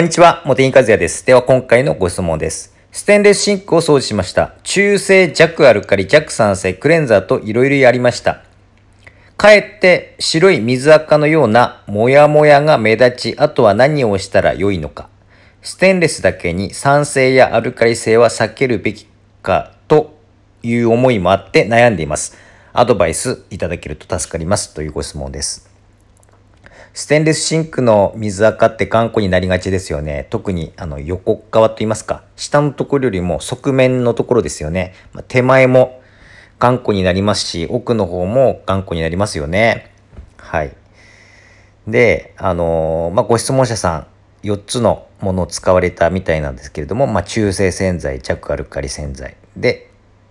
こんにちは、茂木和哉です。では今回のご質問です。ステンレスシンクを掃除しました。中性弱アルカリ弱酸性クレンザーと色々やりました。かえって白い水垢のようなモヤモヤが目立ち、あとは何をしたら良いのか。ステンレスだけに酸性やアルカリ性は避けるべきかという思いもあって悩んでいます。アドバイスいただけると助かりますというご質問です。ステンレスシンクの水垢って頑固になりがちですよね。特にあの横側と言いますか、下のところよりも側面のところですよね。まあ、手前も頑固になりますし、奥の方も頑固になりますよね。はい。で、あのー、まあ、ご質問者さん、4つのものを使われたみたいなんですけれども、まあ、中性洗剤、弱アルカリ洗剤で、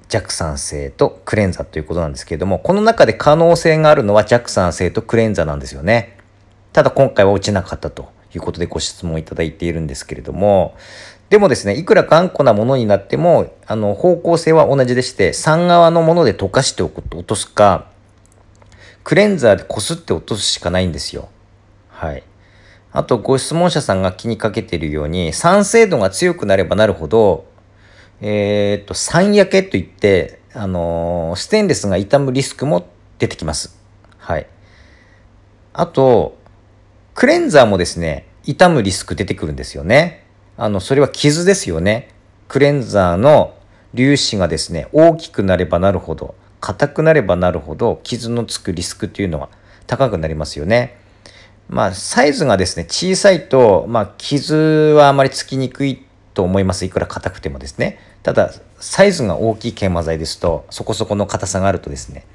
弱酸性とクレンザということなんですけれども、この中で可能性があるのは弱酸性とクレンザなんですよね。ただ今回は落ちなかったということでご質問いただいているんですけれども、でもですね、いくら頑固なものになっても、あの、方向性は同じでして、3側のもので溶かしておくと落とすか、クレンザーでこすって落とすしかないんですよ。はい。あと、ご質問者さんが気にかけているように、酸性度が強くなればなるほど、えー、っと、酸焼けといって、あのー、ステンレスが傷むリスクも出てきます。はい。あと、クレンザーもですね、傷むリスク出てくるんですよね。あの、それは傷ですよね。クレンザーの粒子がですね、大きくなればなるほど、硬くなればなるほど、傷のつくリスクというのは高くなりますよね。まあ、サイズがですね、小さいと、まあ、傷はあまりつきにくいと思います。いくら硬くてもですね。ただ、サイズが大きい研磨剤ですと、そこそこの硬さがあるとですね、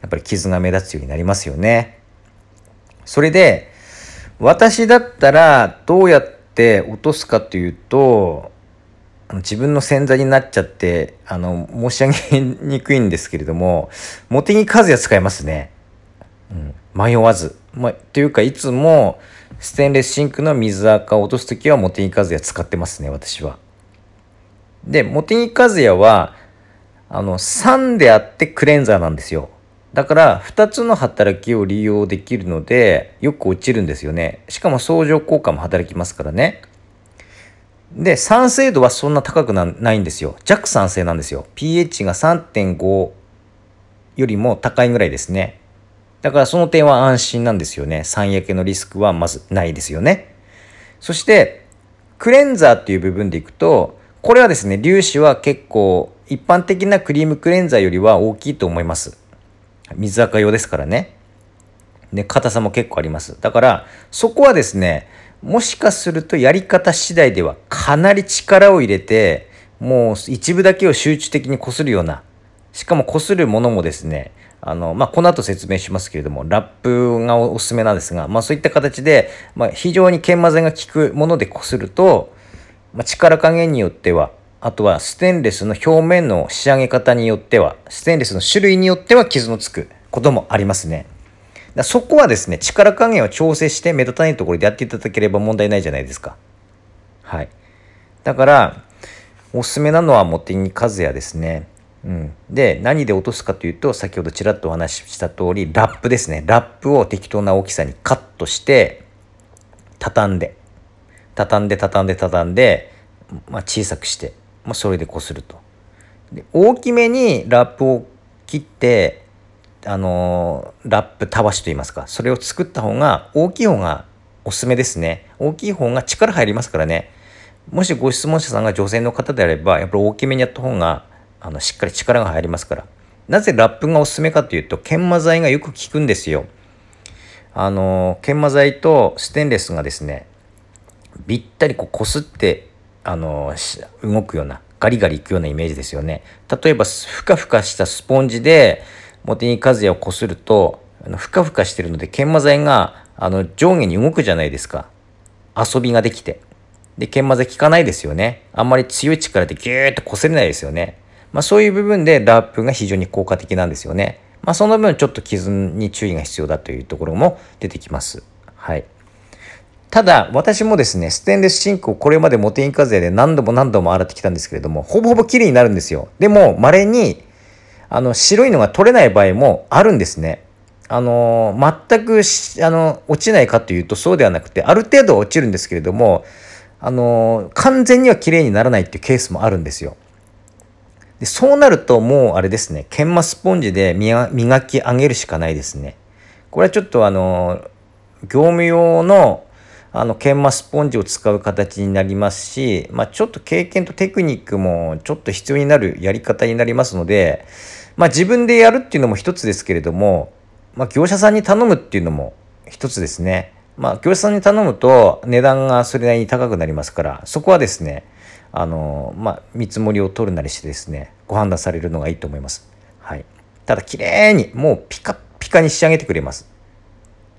やっぱり傷が目立つようになりますよね。それで、私だったらどうやって落とすかというと自分の洗剤になっちゃってあの申し上げにくいんですけれども茂木和哉使いますね、うん、迷わず、ま、というかいつもステンレスシンクの水垢を落とす時は茂木和哉使ってますね私は。で茂木和也はあの酸であってクレンザーなんですよ。だから2つの働きを利用できるのでよく落ちるんですよね。しかも相乗効果も働きますからね。で、酸性度はそんな高くないんですよ。弱酸性なんですよ。pH が3.5よりも高いぐらいですね。だからその点は安心なんですよね。酸焼けのリスクはまずないですよね。そして、クレンザーっていう部分でいくと、これはですね、粒子は結構一般的なクリームクレンザーよりは大きいと思います。水垢用ですからね。で、硬さも結構あります。だから、そこはですね、もしかするとやり方次第ではかなり力を入れて、もう一部だけを集中的に擦るような、しかも擦るものもですね、あの、まあ、この後説明しますけれども、ラップがおすすめなんですが、まあ、そういった形で、まあ、非常に研磨剤が効くもので擦ると、まあ、力加減によっては、あとはステンレスの表面の仕上げ方によっては、ステンレスの種類によっては傷のつくこともありますね。だそこはですね、力加減を調整して目立たないところでやっていただければ問題ないじゃないですか。はい。だから、おすすめなのは茂木和也ですね。うん。で、何で落とすかというと、先ほどちらっとお話しした通り、ラップですね。ラップを適当な大きさにカットして、畳んで、畳んで、畳んで、畳んで、まあ、小さくして、まあ、それでこすると。で大きめにラップを切ってあのー、ラップたわしと言いますか。それを作った方が大きい方がおすすめですね。大きい方が力入りますからね。もしご質問者さんが女性の方であればやっぱり大きめにやった方があのしっかり力が入りますから。なぜラップがおすすめかというと研磨剤がよく効くんですよ。あの、研磨剤とステンレスがですねびったりこうこすってあの動くようなガリガリいくようなイメージですよね。例えばふかふかしたスポンジで茂木和也をこするとあのふかふかしてるので研磨剤があの上下に動くじゃないですか。遊びができて。で研磨剤効かないですよね。あんまり強い力でギューッとこせれないですよね。まあそういう部分でラップが非常に効果的なんですよね。まあその分ちょっと傷に注意が必要だというところも出てきます。はい。ただ、私もですね、ステンレスシンクをこれまでモテイン課税で何度も何度も洗ってきたんですけれども、ほぼほぼ綺麗になるんですよ。でも、稀に、あの、白いのが取れない場合もあるんですね。あの、全くあの、落ちないかというとそうではなくて、ある程度落ちるんですけれども、あの完全には綺麗にならないっていうケースもあるんですよ。でそうなるともうあれですね研磨スポンジで磨き上げるしかないですね。これはちょっとあの業務用のあの研磨スポンジを使う形になりますし、まあ、ちょっと経験とテクニックもちょっと必要になるやり方になりますので、まあ、自分でやるっていうのも一つですけれども、まあ、業者さんに頼むっていうのも一つですね。まあ、業者さんに頼むと値段がそれなりに高くなりますから、そこはですね、あの、まあ、見積もりを取るなりしてですね、ご判断されるのがいいと思います。はい。ただ、綺麗に、もうピカピカに仕上げてくれます。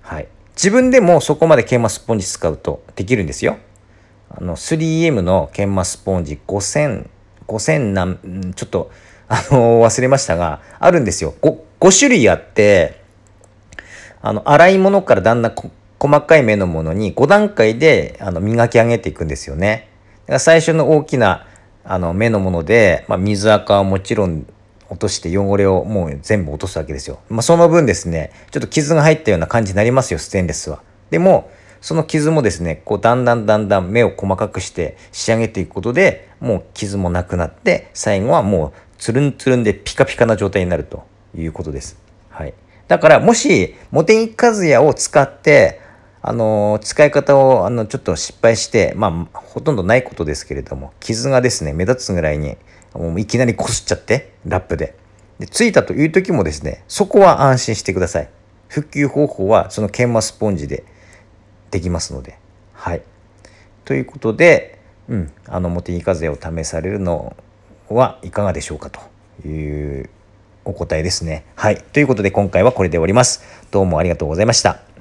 はい。自分でもそこまで研磨スポンジ使うとできるんですよ。あの 3M の研磨スポンジ5000、5000何、ちょっと、あの忘れましたが、あるんですよ。5, 5種類あって、あの、洗い物からだんだん細かい目のものに5段階であの磨き上げていくんですよね。最初の大きなあの目のもので、まあ、水垢はもちろん落として汚れをもう全部落とすわけですよ。まあ、その分ですね、ちょっと傷が入ったような感じになりますよ、ステンレスは。でも、その傷もですね、こうだんだんだんだん目を細かくして仕上げていくことで、もう傷もなくなって、最後はもうつるんつるんでピカピカな状態になるということです。はい。だから、もし、モテギカズヤを使って、あの、使い方を、あの、ちょっと失敗して、まあ、ほとんどないことですけれども、傷がですね、目立つぐらいにもういきなりこすっちゃって、ラップで。で、ついたという時もですね、そこは安心してください。復旧方法はその研磨スポンジでできますので。はい。ということで、うん、あの、茂木風を試されるのはいかがでしょうかというお答えですね。はい。ということで今回はこれで終わります。どうもありがとうございました。